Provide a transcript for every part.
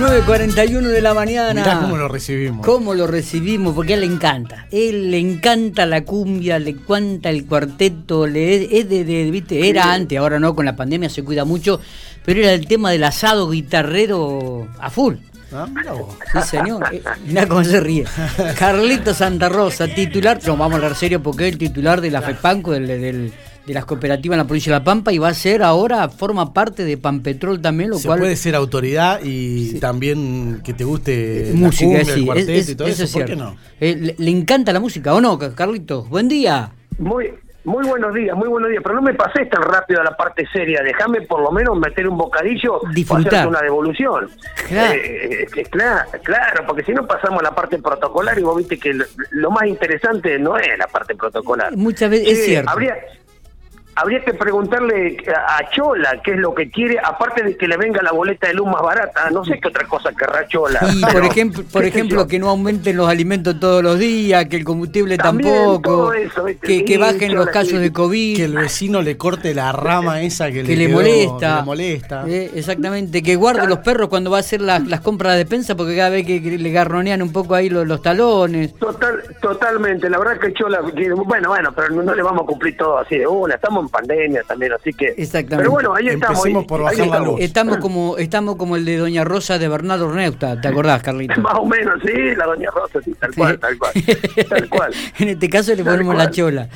9.41 de la mañana. Mirá cómo lo recibimos. ¿Cómo lo recibimos? Porque a él le encanta. Él le encanta la cumbia, le encanta el cuarteto, le es de, de- viste, era antes, ahora no, con la pandemia se cuida mucho, pero era el tema del asado guitarrero a full. Ah, mirá vos. Sí, señor. Eh, Mirá cómo se ríe. Carlito Santa Rosa, titular, no, vamos a hablar serio porque es el titular de la FEPANCO, del, del- de las cooperativas en la provincia de La Pampa, y va a ser ahora, forma parte de Pampetrol también, lo Se cual... puede ser autoridad y también que te guste Eh, la música, sí, el cuarteto es- y todo eso eso, es ¿por qué no? Eh, le, le encanta la música, ¿o no, Carlitos? Buen día. Muy, muy buenos días, muy buenos días. Pero no me pases tan rápido a la parte seria. Déjame por lo menos meter un bocadillo Disfrutar. o hacerte una devolución. Claro. Eh, eh, claro, claro, porque si no pasamos a la parte protocolar y vos viste que lo, lo más interesante no es la parte protocolar. Muchas veces, es cierto. Habría, habría que preguntarle a Chola qué es lo que quiere, aparte de que le venga la boleta de luz más barata. No sé qué otra cosa querrá Chola. Y por ejemplo, por ejemplo que no aumenten los alimentos todos los días, que el combustible También, tampoco, todo eso, ¿viste? que, que Sí, bajen los casos sí. de COVID. Que el vecino le corte la rama esa que, que le quedó- molesta. que le molesta. Eh, exactamente, que guarde los perros cuando va a hacer las, las compras de despensa porque cada vez que, que le garronean un poco ahí los, los talones. Total, totalmente, la verdad que Chola, bueno, bueno, pero no, no le vamos a cumplir todo así de una, estamos en pandemia también, así que... Exactamente. Pero bueno, ahí estamos. Empecemos ahí- por ahí bajar la estamos. luz. Estamos como estamos como el de Doña Rosa de Bernardo Neusta, ¿te acordás, Carlito? Más o menos, sí, la doña Rosa, sí, tal cual, tal cual, tal cual. en este caso le ponemos la chola.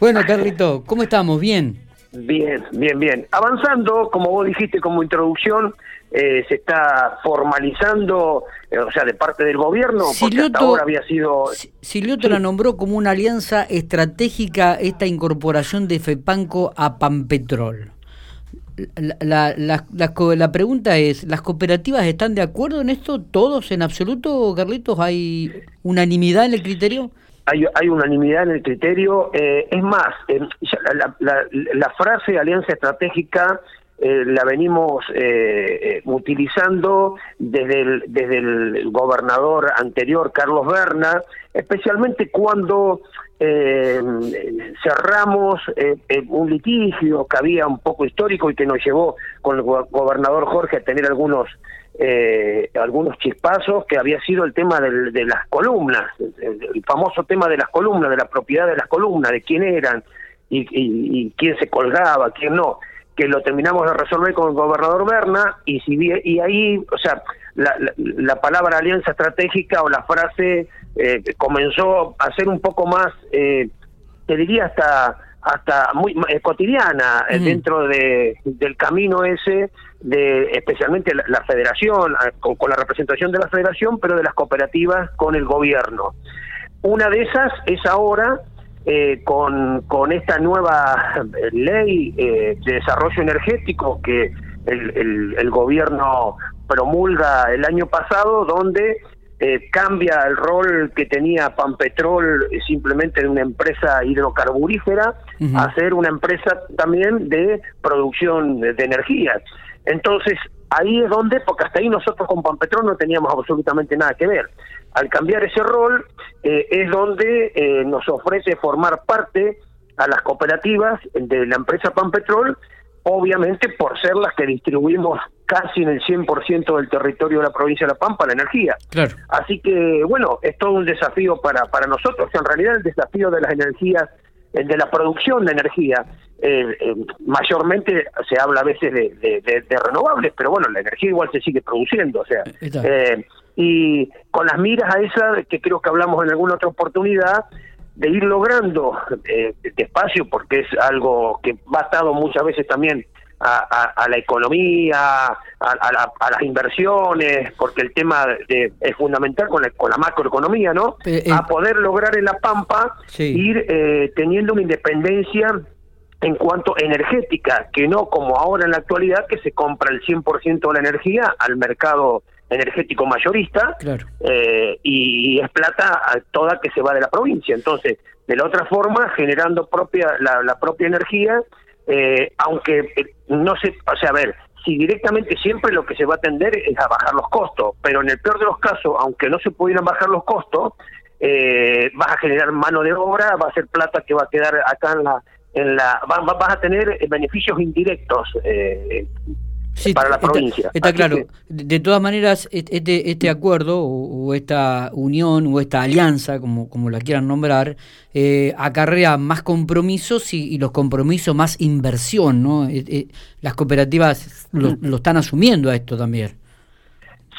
Bueno, Carlito, ¿cómo estamos? Bien. Bien, bien, bien. Avanzando, como vos dijiste como introducción, eh, se está formalizando, eh, o sea, de parte del gobierno, porque hasta ahora había sido... Si- Silioto la nombró como una alianza estratégica esta incorporación de FEPANCO a Pampetrol. La, la, la- la pregunta es, ¿las cooperativas están de acuerdo en esto? ¿Todos en absoluto, Carlitos? ¿Hay unanimidad en el criterio? hay, hay unanimidad en el criterio. eh, es más, eh, ya la, la- la frase alianza estratégica eh, la venimos eh, eh, utilizando desde el, desde el gobernador anterior, Carlos Berna, especialmente cuando eh, cerramos eh, un litigio que había un poco histórico y que nos llevó con el go- gobernador Jorge a tener algunos eh, algunos chispazos que había sido el tema del- de las columnas, el, famoso tema de las columnas, de la propiedad de las columnas, de quién eran y- y quién se colgaba, quién no, que lo terminamos de resolver con el gobernador Berna y si y ahí, o sea, la, la- la palabra alianza estratégica o la frase eh, comenzó a ser un poco más, eh, te diría hasta hasta muy eh, cotidiana eh, dentro de, del camino ese de especialmente la, la federación con, con la representación de la federación pero de las cooperativas con el gobierno. Una de esas es ahora eh, con, con esta nueva ley eh, de desarrollo energético que el, el- el gobierno promulga el año pasado, donde eh, cambia el rol que tenía Pampetrol eh, simplemente de una empresa hidrocarburífera a ser una empresa también de producción de, de energía. Entonces, ahí es donde, porque hasta ahí nosotros con Pampetrol no teníamos absolutamente nada que ver. Al cambiar ese rol, eh, es donde eh, nos ofrece formar parte a las cooperativas de la empresa Pampetrol, obviamente por ser las que distribuimos casi en el 100% del territorio de la provincia de La Pampa la energía. Claro. Así que, bueno, es todo un desafío para, para nosotros. En realidad, el desafío de las energías, de la producción de energía, eh, eh, mayormente se habla a veces de, de- de- de renovables, pero bueno, la energía igual se sigue produciendo. O sea, eh, y con las miras a esa, que creo que hablamos en alguna otra oportunidad, de ir logrando eh, despacio, porque es algo que va atado muchas veces también a, a- a la economía, a, a la- a las inversiones, porque el tema de- es fundamental con la, con la macroeconomía, ¿no? Eh, eh. a poder lograr en La Pampa Sí. ir eh, teniendo una independencia en cuanto energética, que no como ahora en la actualidad, que se compra el 100% de la energía al mercado energético mayorista, Claro. eh, y es plata a- toda que se va de la provincia. Entonces, de la otra forma, generando propia la, la propia energía, eh, aunque eh, no se, o sea, a ver, si directamente siempre lo que se va a tender es a bajar los costos, pero en el peor de los casos, aunque no se pudieran bajar los costos, eh, vas a generar mano de obra, va a ser plata que va a quedar acá en la, en la, va- va- vas a tener beneficios indirectos. eh, para la está, provincia. Está claro. De, todas maneras, este, este acuerdo o, esta unión o esta alianza, como, como la quieran nombrar, eh, acarrea más compromisos y, los compromisos más inversión, ¿no? Eh, eh, las cooperativas lo, lo, están asumiendo a esto también.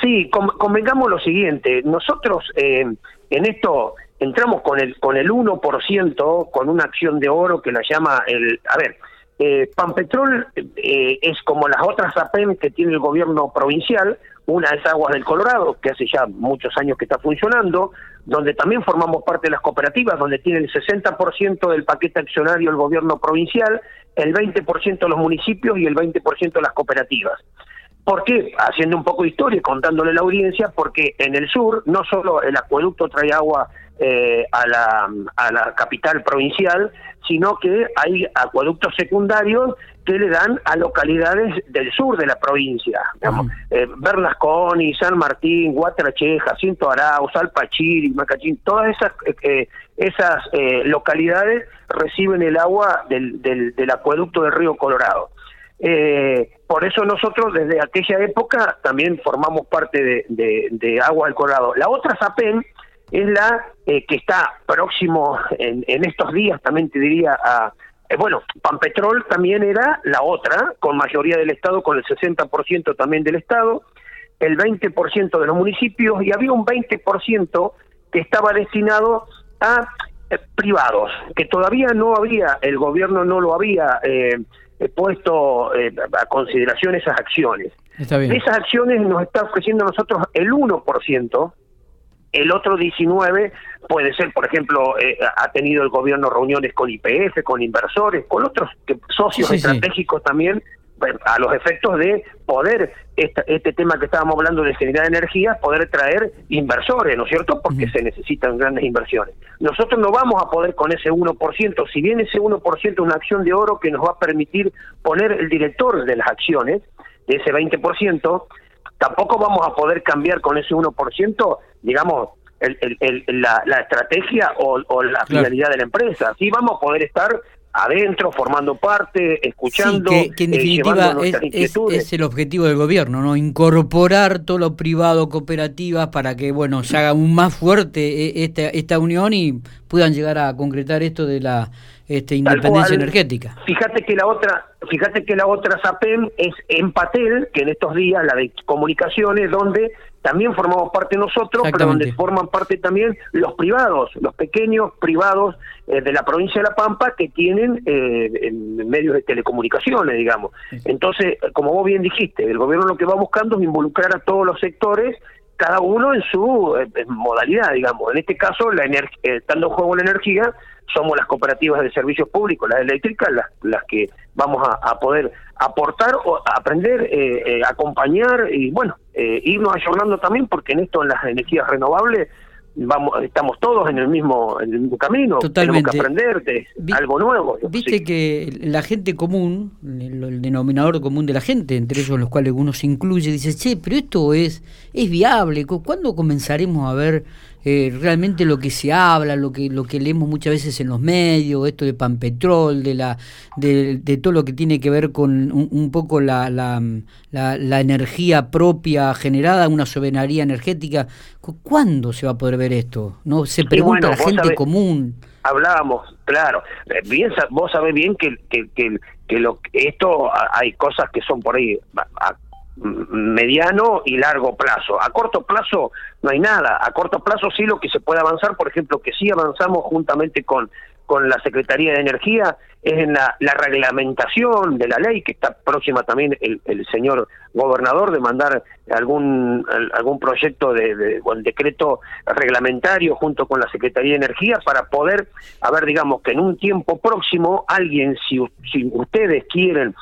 Sí, convengamos lo siguiente. Nosotros en esto entramos con el con el 1%, con una acción de oro que la llama el... A ver, eh, Panpetrol eh, es como las otras APEM que tiene el gobierno provincial, una es Aguas del Colorado, que hace ya muchos años que está funcionando, donde también formamos parte de las cooperativas, donde tiene el 60% del paquete accionario el gobierno provincial, el 20% los municipios y el 20% las cooperativas. ¿Por qué? Haciendo un poco de historia y contándole a la audiencia, porque en el sur no solo el acueducto trae agua eh, a, la, a la capital provincial, sino que hay acueductos secundarios que le dan a localidades del sur de la provincia, digamos, eh, Bernasconi, San Martín, Guatrache, Jacinto Arauz, Alpachiri, Macachín, todas esas eh, esas localidades reciben el agua del, del, del acueducto del río Colorado. Eh, por eso nosotros desde aquella época también formamos parte de, de, Agua del Colorado. La otra SAPEN es la eh, que está próximo en, en, estos días, también te diría, a... Eh, bueno, Panpetrol también era la otra, con mayoría del Estado, con el 60% también del Estado, el 20% de los municipios y había un 20% que estaba destinado a eh, privados, que todavía no había, el gobierno no lo había... Eh, puesto eh, a consideración esas acciones. Esas acciones nos está ofreciendo a nosotros el 1%, el otro 19 puede ser, por ejemplo, eh, ha tenido el gobierno reuniones con IPF, con inversores, con otros socios estratégicos también a los efectos de poder, este, tema que estábamos hablando de generar energía, poder traer inversores, ¿no es cierto? Porque se necesitan grandes inversiones. Nosotros no vamos a poder con ese 1%, si bien ese 1% es una acción de oro que nos va a permitir poner el director de las acciones, de ese 20%, tampoco vamos a poder cambiar con ese 1%, digamos, la, estrategia o, la finalidad de la empresa. Sí vamos a poder estar adentro, formando parte, escuchando, que, en eh, definitiva es, el objetivo del gobierno, ¿no? Incorporar todo lo privado, cooperativas, para que, bueno, se haga aún más fuerte eh, esta, esta unión y puedan llegar a concretar esto de la este, independencia energética. Fíjate que la otra, fíjate que la otra SAPEM es Empatel, que en estos días la de comunicaciones, donde también formamos parte nosotros, pero donde forman parte también los privados, los pequeños privados eh, de la provincia de La Pampa que tienen eh, medios de telecomunicaciones, digamos. Entonces, como vos bien dijiste, el gobierno lo que va buscando es involucrar a todos los sectores cada uno en su eh, modalidad, digamos. En este caso, la estando en juego la energía, somos las cooperativas de servicios públicos, las eléctricas, las, las que vamos a, poder aportar, o aprender, eh, eh, acompañar y, bueno, eh, irnos ayornando también, porque en esto, en las energías renovables, vamos estamos todos en el mismo en el mismo camino. Tenemos que aprender de algo nuevo viste que la gente común el, denominador común de la gente entre ellos los cuales uno se incluye dice che pero esto es es viable ¿cuándo comenzaremos a ver eh, realmente lo que se habla, lo que lo que leemos muchas veces en los medios, esto de Panpetrol, de la de, todo lo que tiene que ver con un, poco la, la, la, energía propia generada, una soberanía energética. ¿Cuándo se va a poder ver esto? No se pregunta la gente común. Hablábamos, claro. Eh, bien, vos sabés bien que, que, que, que lo, esto hay cosas que son por ahí mediano y largo plazo. A corto plazo no hay nada. A corto plazo sí lo que se puede avanzar, por ejemplo, que sí avanzamos juntamente con, con la Secretaría de Energía, es en la, reglamentación de la ley, que está próxima también el, el señor gobernador de mandar algún, algún proyecto de, de o el decreto reglamentario junto con la Secretaría de Energía para poder, a ver, digamos que en un tiempo próximo alguien, si, si ustedes quieren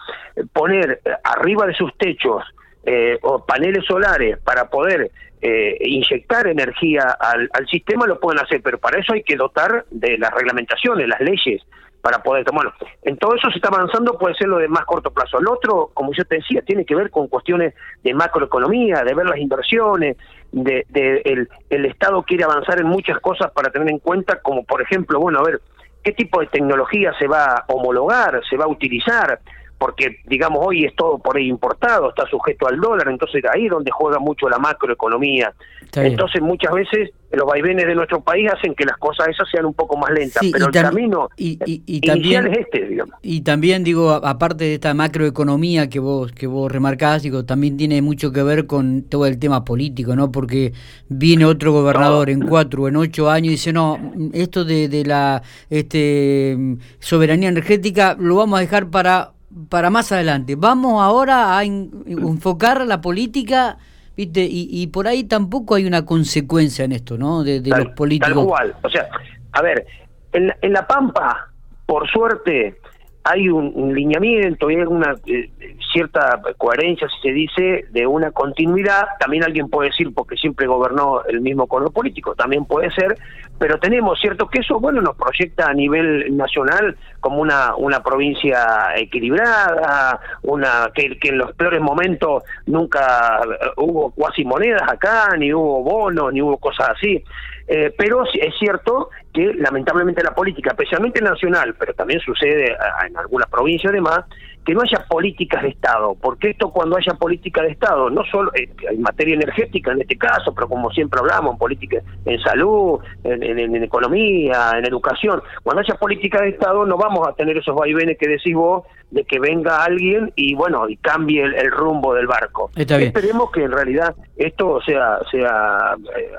poner arriba de sus techos eh, o paneles solares para poder eh, inyectar energía al, al, sistema lo pueden hacer, pero para eso hay que dotar de las reglamentaciones, las leyes, para poder tomarlo. En todo eso se está avanzando, puede ser lo de más corto plazo. El otro, como yo te decía, tiene que ver con cuestiones de macroeconomía, de ver las inversiones, de, de el, el Estado quiere avanzar en muchas cosas para tener en cuenta, como por ejemplo, bueno, a ver, qué tipo de tecnología se va a homologar, se va a utilizar, porque digamos hoy es todo por ahí importado, está sujeto al dólar, entonces ahí es donde juega mucho la macroeconomía. Entonces muchas veces los vaivenes de nuestro país hacen que las cosas esas sean un poco más lentas, pero el camino y, y, también, es este, digamos. Y también digo, aparte de esta macroeconomía que vos que vos remarcás, digo, también tiene mucho que ver con todo el tema político, ¿no? Porque viene otro gobernador en cuatro o en ocho años y dice, no, esto de, de la este soberanía energética lo vamos a dejar para para más adelante. Vamos ahora a enfocar la política ¿viste? Y, por ahí tampoco hay una consecuencia en esto, ¿no? De, los políticos. Tal cual. O sea, a ver, en, en La Pampa, por suerte, hay un, lineamiento y hay una eh, cierta coherencia, si se dice, de una continuidad. También alguien puede decir, porque siempre gobernó el mismo color político, también puede ser, pero tenemos cierto que eso, bueno, nos proyecta a nivel nacional como una, una provincia equilibrada, una que, en los peores momentos nunca hubo cuasi monedas acá, ni hubo bonos, ni hubo cosas así. Eh, pero es cierto que lamentablemente la política, especialmente nacional, pero también sucede en algunas provincias además, que no haya políticas de Estado, porque esto cuando haya política de Estado, no solo eh, en materia energética en este caso, pero como siempre hablamos, en política, en salud, en, economía, en educación, cuando haya política de Estado no vamos a tener esos vaivenes que decís vos de que venga alguien y bueno, y cambie el, rumbo del barco. Esperemos que en realidad esto sea, sea eh,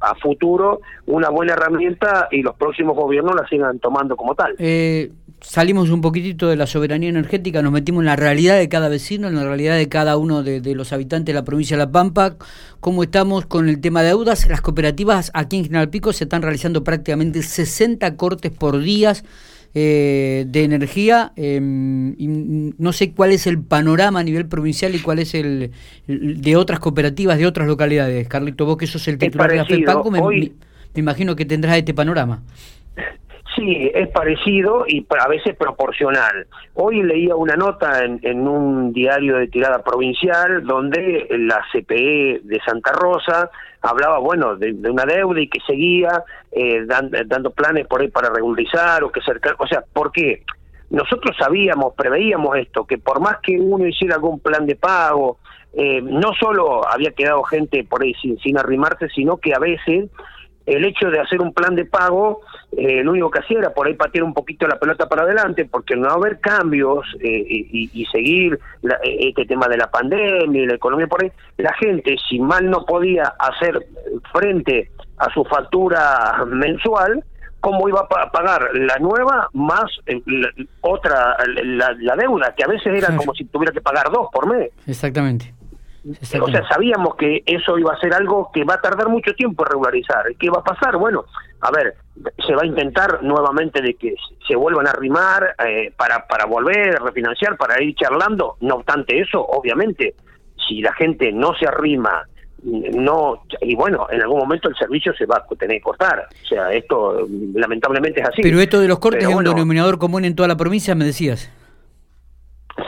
a, futuro una buena herramienta y los próximos gobiernos la sigan tomando como tal. Eh, salimos un poquitito de la soberanía energética, nos metimos en la realidad de cada vecino, en la realidad de cada uno de, los habitantes de la provincia de La Pampa, cómo estamos con el tema de deudas. Las cooperativas aquí en General Pico se están realizando prácticamente 60 cortes por días eh, de energía. Em, y no sé cuál es el panorama a nivel provincial y cuál es el, de otras cooperativas, de otras localidades. Carlito, vos que sos el titular de la FEPACO, me, me imagino que tendrás este panorama. Sí, es parecido y a veces proporcional. Hoy leía una nota en, un diario de tirada provincial donde la CPE de Santa Rosa hablaba, bueno, de, una deuda y que seguía eh, dando planes por ahí para regularizar o que cercar, o sea, ¿por qué? Nosotros sabíamos, preveíamos esto, que por más que uno hiciera algún plan de pago, eh, no solo había quedado gente por ahí sin, sin arrimarse, sino que a veces el hecho de hacer un plan de pago, eh, lo único que hacía era por ahí patear un poquito la pelota para adelante, porque no haber cambios eh, y, seguir eh, este tema de la pandemia y la economía por ahí, la gente, si mal no podía hacer frente a su factura mensual, ¿cómo iba a pagar la nueva más otra, la, deuda, que a veces era como si tuviera que pagar dos por mes? Exactamente. O sea, sabíamos que eso iba a ser algo que va a tardar mucho tiempo en regularizar. ¿Qué va a pasar? Bueno, a ver, se va a intentar nuevamente de que se vuelvan a arrimar eh, para, para volver a refinanciar, para ir charlando. No obstante eso, obviamente, si la gente no se arrima, no y bueno, en algún momento el servicio se va a tener que cortar. O sea, esto lamentablemente es así. Pero esto de los cortes es un denominador común en toda la provincia, me decías.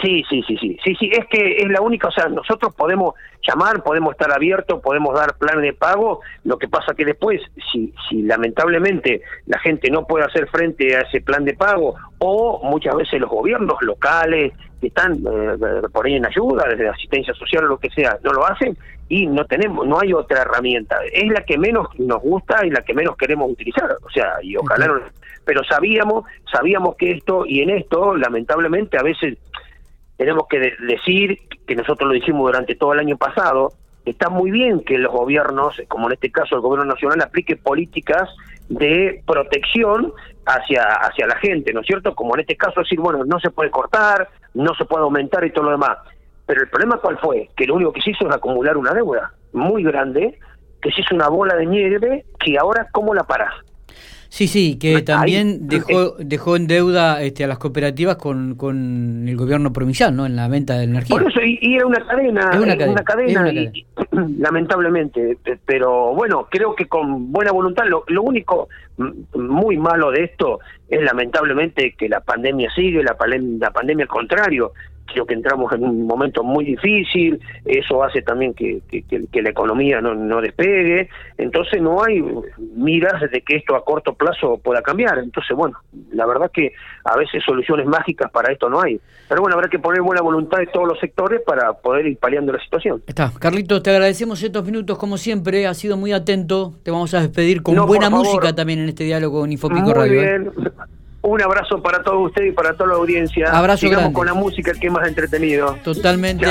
Sí, sí, sí, sí, sí, sí, es que es la única, o sea, nosotros podemos llamar, podemos estar abiertos, podemos dar planes de pago, lo que pasa que después, si, si lamentablemente la gente no puede hacer frente a ese plan de pago, o muchas veces los gobiernos locales que están eh, por ahí en ayuda, desde asistencia social o lo que sea, no lo hacen, y no tenemos, no hay otra herramienta, es la que menos nos gusta y la que menos queremos utilizar, o sea, y ojalá no, pero sabíamos, sabíamos que esto, y en esto, lamentablemente, a veces tenemos que decir que nosotros lo dijimos durante todo el año pasado, está muy bien que los gobiernos, como en este caso el gobierno nacional, aplique políticas de protección hacia, hacia la gente, ¿no es cierto? Como en este caso decir, bueno, no se puede cortar, no se puede aumentar y todo lo demás. Pero el problema cuál fue? Que lo único que se hizo es acumular una deuda muy grande, que se hizo una bola de nieve, que ahora ¿cómo la paras? Sí, sí, que también dejó dejó en deuda este, a las cooperativas con, con el gobierno provincial, ¿no? En la venta de energía. Por eso, y, era una cadena, una, cadena, lamentablemente. Pero bueno, creo que con buena voluntad, lo, lo único muy malo de esto es lamentablemente que la pandemia sigue, la, la pandemia al contrario, creo que entramos en un momento muy difícil, eso hace también que, que, la economía no, no, despegue, entonces no hay miras de que esto a corto plazo pueda cambiar, entonces bueno, la verdad que a veces soluciones mágicas para esto no hay, pero bueno, habrá que poner buena voluntad de todos los sectores para poder ir paliando la situación. Está, Carlitos, te agradecemos estos minutos como siempre, has sido muy atento, te vamos a despedir con buena música también en este diálogo con Infopico muy Radio. ¿eh? Un abrazo para todos ustedes y para toda la audiencia. Abrazo Sigamos con la música que es más entretenido. Totalmente.